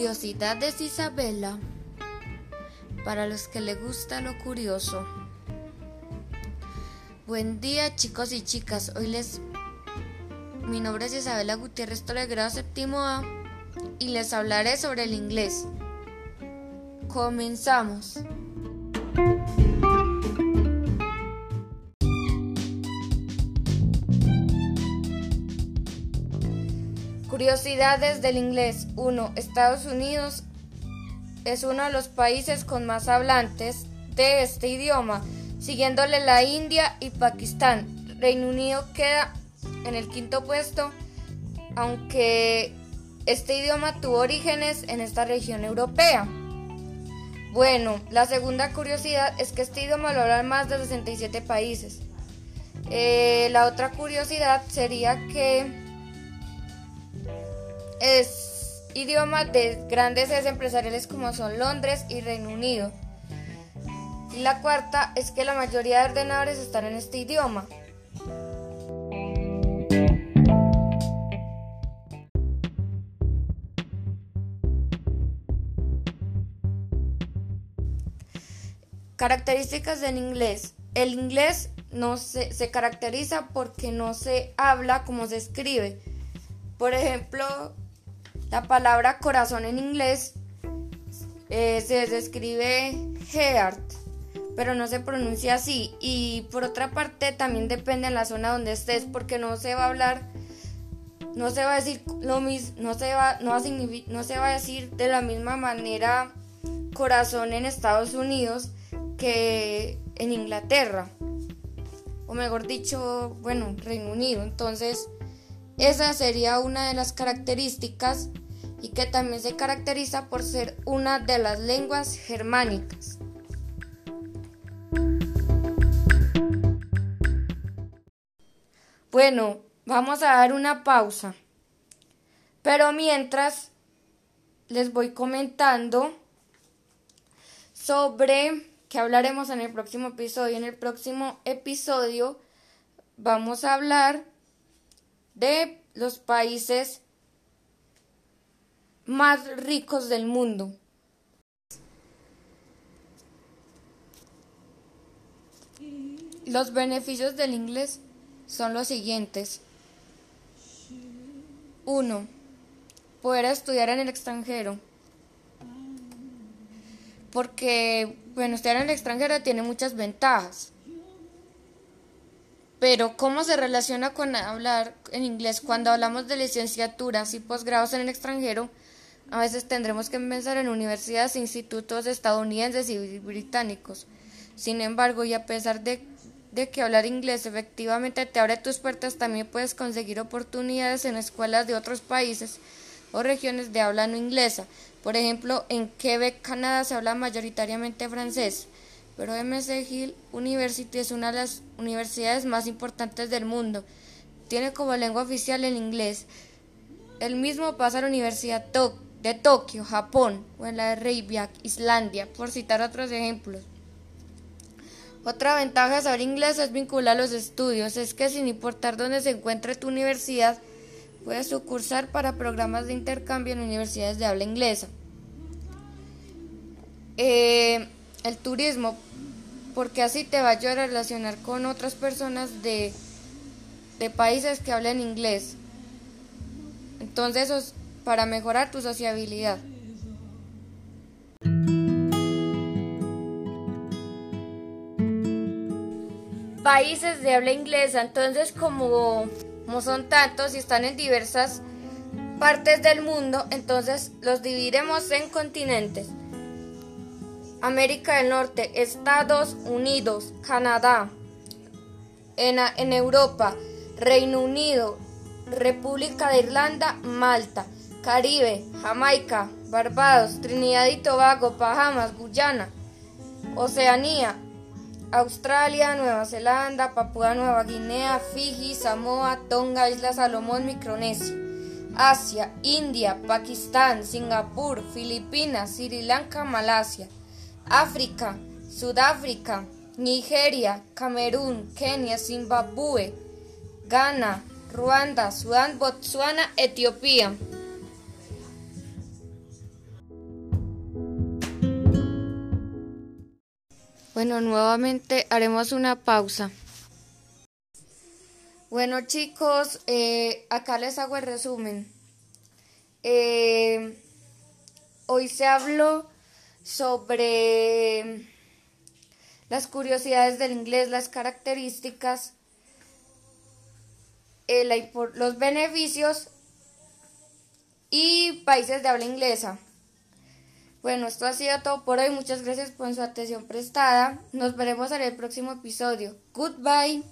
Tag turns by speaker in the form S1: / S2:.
S1: Curiosidades Isabela. Para los que le gusta lo curioso. Buen día chicos y chicas. Hoy les... Mi nombre es Isabela Gutiérrez Torre, grado séptimo A, y les hablaré sobre el inglés. Comenzamos. Curiosidades del inglés. 1. Estados Unidos es uno de los países con más hablantes de este idioma, siguiéndole la India y Pakistán. Reino Unido queda en el quinto puesto, aunque este idioma tuvo orígenes en esta región europea. Bueno, la segunda curiosidad es que este idioma lo hablan más de 67 países. Eh, la otra curiosidad sería que es idioma de grandes empresariales como son Londres y Reino Unido. Y la cuarta es que la mayoría de ordenadores están en este idioma. Características del inglés. El inglés no se, se caracteriza porque no se habla como se escribe. Por ejemplo, la palabra corazón en inglés eh, se describe heart, pero no se pronuncia así. Y por otra parte, también depende de la zona donde estés, porque no se va a hablar, no se va a decir lo mismo, no se va, no no se va a decir de la misma manera corazón en Estados Unidos que en Inglaterra, o mejor dicho, bueno, Reino Unido. Entonces, esa sería una de las características y que también se caracteriza por ser una de las lenguas germánicas. Bueno, vamos a dar una pausa. Pero mientras les voy comentando sobre que hablaremos en el próximo episodio. En el próximo episodio vamos a hablar de los países más ricos del mundo. Los beneficios del inglés son los siguientes. 1. Poder estudiar en el extranjero. Porque, bueno, estudiar en el extranjero tiene muchas ventajas. Pero, ¿cómo se relaciona con hablar en inglés? Cuando hablamos de licenciaturas y posgrados en el extranjero, a veces tendremos que pensar en universidades e institutos estadounidenses y británicos. Sin embargo, y a pesar de, que hablar inglés efectivamente te abre tus puertas, también puedes conseguir oportunidades en escuelas de otros países o regiones de habla no inglesa. Por ejemplo, en Quebec, Canadá, se habla mayoritariamente francés, pero MC Hill University es una de las universidades más importantes del mundo. Tiene como lengua oficial el inglés. El mismo pasa a la Universidad de Tokio, Japón, o en la de Reykjavik, Islandia, por citar otros ejemplos. Otra ventaja de saber inglés es vincular los estudios, es que sin importar dónde se encuentre tu universidad, puedes sucursar para programas de intercambio en universidades de habla inglesa. Eh, el turismo, porque así te va a relacionar con otras personas de, de países que hablen inglés. Entonces, eso para mejorar tu sociabilidad. Países de habla inglesa, entonces como, como son tantos y están en diversas partes del mundo, entonces los dividiremos en continentes. América del Norte, Estados Unidos, Canadá, en, Europa, Reino Unido, República de Irlanda, Malta. Caribe, Jamaica, Barbados, Trinidad y Tobago, Bahamas, Guyana, Oceanía, Australia, Nueva Zelanda, Papúa Nueva Guinea, Fiji, Samoa, Tonga, Islas Salomón, Micronesia, Asia, India, Pakistán, Singapur, Filipinas, Sri Lanka, Malasia, África, Sudáfrica, Nigeria, Camerún, Kenia, Zimbabue, Ghana, Ruanda, Sudán, Botsuana, Etiopía. Bueno, nuevamente haremos una pausa. Bueno chicos, eh, acá les hago el resumen. Eh, hoy se habló sobre las curiosidades del inglés, las características, eh, los beneficios y países de habla inglesa. Bueno, esto ha sido todo por hoy. Muchas gracias por su atención prestada. Nos veremos en el próximo episodio. Goodbye.